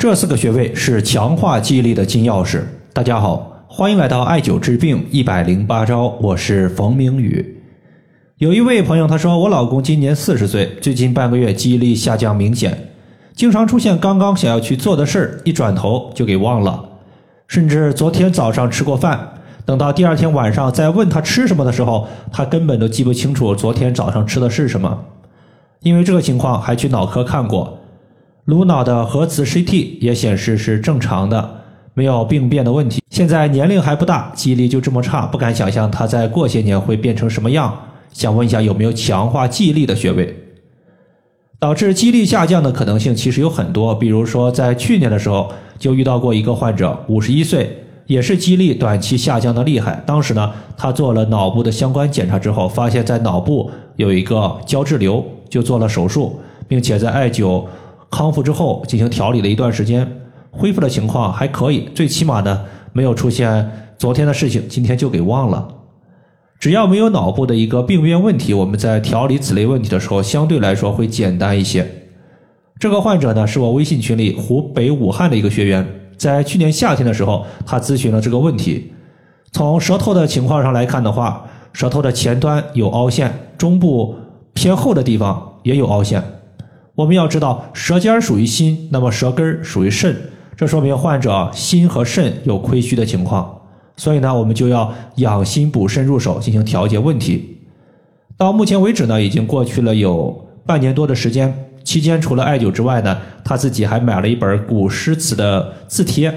这四个穴位是强化记忆力的金钥匙。大家好，欢迎来到艾灸治病一百零八招，我是冯明宇。有一位朋友他说，我老公今年四十岁，最近半个月记忆力下降明显，经常出现刚刚想要去做的事儿，一转头就给忘了，甚至昨天早上吃过饭，等到第二天晚上再问他吃什么的时候，他根本都记不清楚昨天早上吃的是什么。因为这个情况，还去脑科看过。颅脑的核磁 CT 也显示是正常的，没有病变的问题。现在年龄还不大，记忆力就这么差，不敢想象他在过些年会变成什么样。想问一下有没有强化记忆力的穴位？导致记忆力下降的可能性其实有很多，比如说在去年的时候就遇到过一个患者，五十一岁，也是记忆力短期下降的厉害。当时呢，他做了脑部的相关检查之后，发现在脑部有一个胶质瘤，就做了手术，并且在艾灸。康复之后进行调理了一段时间，恢复的情况还可以，最起码呢没有出现昨天的事情，今天就给忘了。只要没有脑部的一个病变问题，我们在调理此类问题的时候，相对来说会简单一些。这个患者呢是我微信群里湖北武汉的一个学员，在去年夏天的时候，他咨询了这个问题。从舌头的情况上来看的话，舌头的前端有凹陷，中部偏后的地方也有凹陷。我们要知道，舌尖属于心，那么舌根属于肾，这说明患者心和肾有亏虚的情况。所以呢，我们就要养心补肾入手进行调节问题。到目前为止呢，已经过去了有半年多的时间，期间除了艾灸之外呢，他自己还买了一本古诗词的字帖，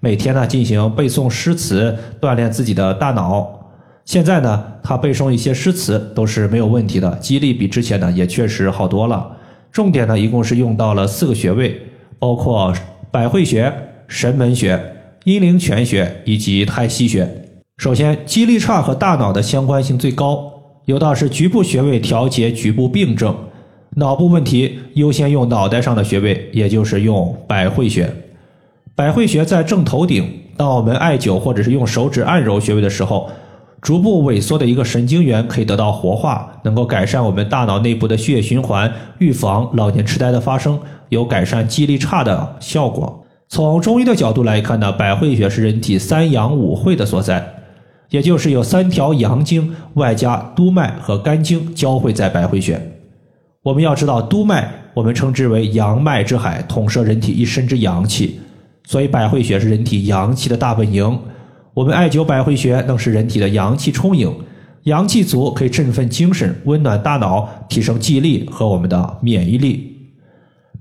每天呢进行背诵诗词，锻炼自己的大脑。现在呢，他背诵一些诗词都是没有问题的，记忆力比之前呢也确实好多了。重点呢，一共是用到了四个穴位，包括百会穴、神门穴、阴陵泉穴以及太溪穴。首先，记忆力差和大脑的相关性最高，有道是局部穴位调节局部病症，脑部问题优先用脑袋上的穴位，也就是用百会穴。百会穴在正头顶，当我们艾灸或者是用手指按揉穴位的时候。逐步萎缩的一个神经元可以得到活化，能够改善我们大脑内部的血液循环，预防老年痴呆的发生，有改善记忆力差的效果。从中医的角度来看呢，百会穴是人体三阳五会的所在，也就是有三条阳经，外加督脉和肝经交汇在百会穴。我们要知道，督脉我们称之为阳脉之海，统摄人体一身之阳气，所以百会穴是人体阳气的大本营。我们艾灸百会穴，能使人体的阳气充盈，阳气足可以振奋精神、温暖大脑、提升记忆力和我们的免疫力。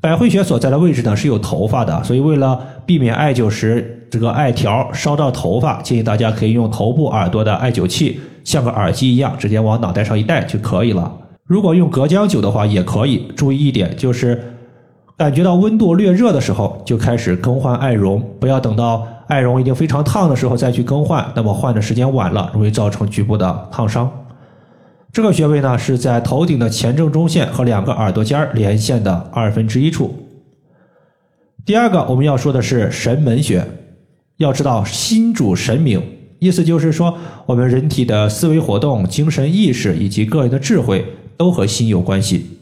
百会穴所在的位置呢是有头发的，所以为了避免艾灸时这个艾条烧到头发，建议大家可以用头部耳朵的艾灸器，像个耳机一样，直接往脑袋上一戴就可以了。如果用隔姜灸的话也可以，注意一点就是。感觉到温度略热的时候，就开始更换艾绒，不要等到艾绒已经非常烫的时候再去更换，那么换的时间晚了，容易造成局部的烫伤。这个穴位呢是在头顶的前正中线和两个耳朵尖连线的二分之一处。第二个我们要说的是神门穴，要知道心主神明，意思就是说我们人体的思维活动、精神意识以及个人的智慧都和心有关系，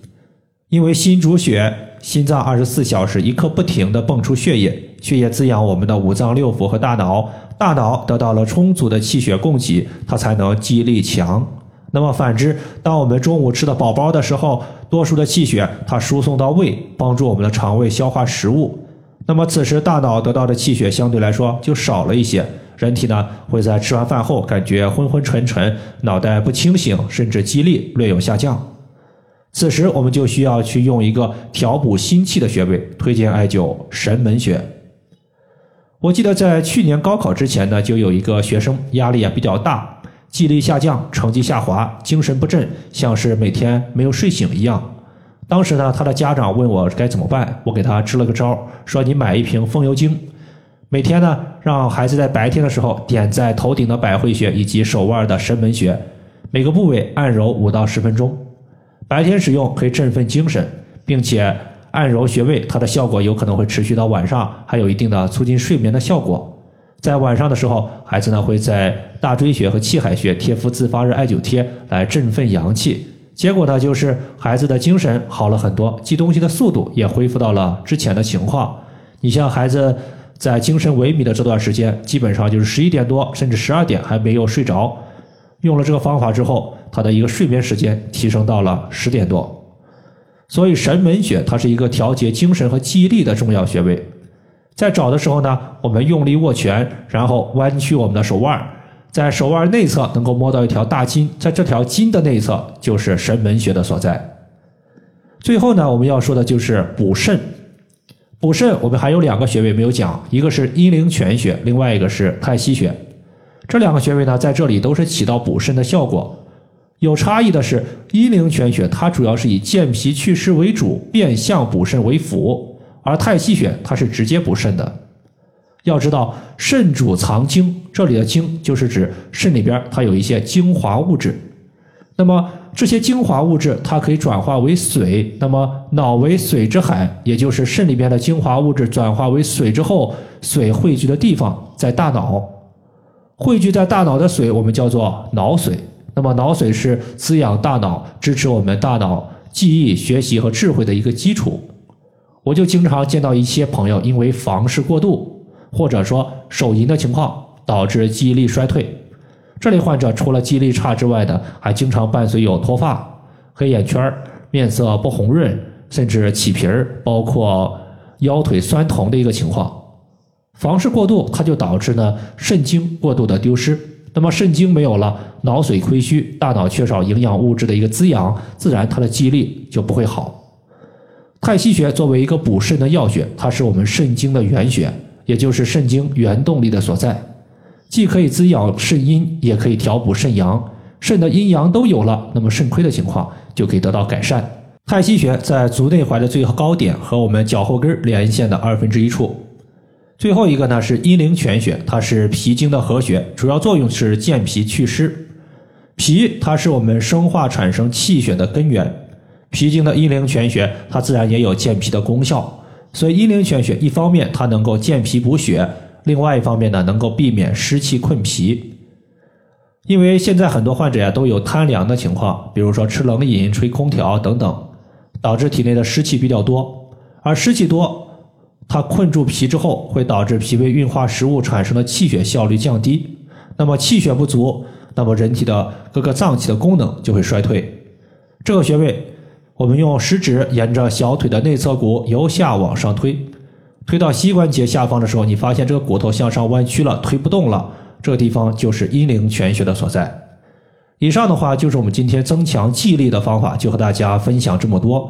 因为心主血。心脏二十四小时一刻不停地泵出血液，血液滋养我们的五脏六腑和大脑，大脑得到了充足的气血供给，它才能记忆力强。那么反之，当我们中午吃的饱饱的时候，多数的气血它输送到胃，帮助我们的肠胃消化食物。那么此时大脑得到的气血相对来说就少了一些，人体呢会在吃完饭后感觉昏昏沉沉，脑袋不清醒，甚至记忆力略有下降。此时我们就需要去用一个调补心气的穴位，推荐艾灸神门穴。我记得在去年高考之前呢，就有一个学生压力也比较大，记忆力下降，成绩下滑，精神不振，像是每天没有睡醒一样。当时呢，他的家长问我该怎么办，我给他支了个招，说你买一瓶风油精，每天呢让孩子在白天的时候点在头顶的百会穴以及手腕的神门穴，每个部位按揉五到十分钟。白天使用可以振奋精神，并且按揉穴位，它的效果有可能会持续到晚上，还有一定的促进睡眠的效果。在晚上的时候，孩子呢会在大椎穴和气海穴贴敷自发热艾灸贴来振奋阳气，结果呢就是孩子的精神好了很多，记东西的速度也恢复到了之前的情况，你像孩子在精神萎靡的这段时间，基本上就是十一点多甚至十二点还没有睡着，用了这个方法之后，他的一个睡眠时间提升到了十点多。所以神门穴它是一个调节精神和记忆力的重要穴位。在找的时候呢，我们用力握拳，然后弯曲我们的手腕，在手腕内侧能够摸到一条大筋，在这条筋的内侧就是神门穴的所在。最后呢，我们要说的就是补肾。补肾我们还有两个穴位没有讲，一个是阴陵泉穴，另外一个是太溪穴。这两个穴位呢，在这里都是起到补肾的效果。有差异的是，阴陵泉穴它主要是以健脾祛湿为主，变相补肾为辅。而太溪穴它是直接补肾的，要知道肾主藏精，这里的精就是指肾里边它有一些精华物质，那么这些精华物质它可以转化为水，那么脑为水之海，也就是肾里边的精华物质转化为水之后，水汇聚的地方在大脑，汇聚在大脑的水我们叫做脑水，那么脑水是滋养大脑、支持我们大脑记忆、学习和智慧的一个基础。我就经常见到一些朋友因为房事过度，或者说手淫的情况，导致记忆力衰退。这类患者除了记忆力差之外的，还经常伴随有脱发、黑眼圈、面色不红润，甚至起皮儿，包括腰腿酸疼的一个情况。房事过度，它就导致呢肾精过度的丢失。那么肾精没有了，脑髓亏虚，大脑缺少营养物质的一个滋养，自然他的记忆力就不会好。太溪穴作为一个补肾的要穴，它是我们肾经的原穴，也就是肾经原动力的所在，既可以滋养肾阴，也可以调补肾阳。肾的阴阳都有了，那么肾亏的情况就可以得到改善。太溪穴在足内踝的最高点和我们脚后跟连线的二分之一处。最后一个呢是阴陵泉穴，它是脾经的合穴，主要作用是健脾祛湿。脾它是我们生化产生气血的根源。脾经的阴陵泉穴，它自然也有健脾的功效。所以阴陵泉穴一方面它能够健脾补血，另外一方面呢能够避免湿气困脾。因为现在很多患者呀都有贪凉的情况，比如说吃冷饮、吹空调等等，导致体内的湿气比较多。而湿气多，它困住脾之后，会导致脾胃运化食物产生的气血效率降低。那么气血不足，那么人体的各个脏器的功能就会衰退。这个穴位。我们用食指沿着小腿的内侧骨由下往上推，推到膝关节下方的时候，你发现这个骨头向上弯曲了，推不动了。这个地方就是阴陵泉穴的所在。以上的话就是我们今天增强记忆力的方法，就和大家分享这么多。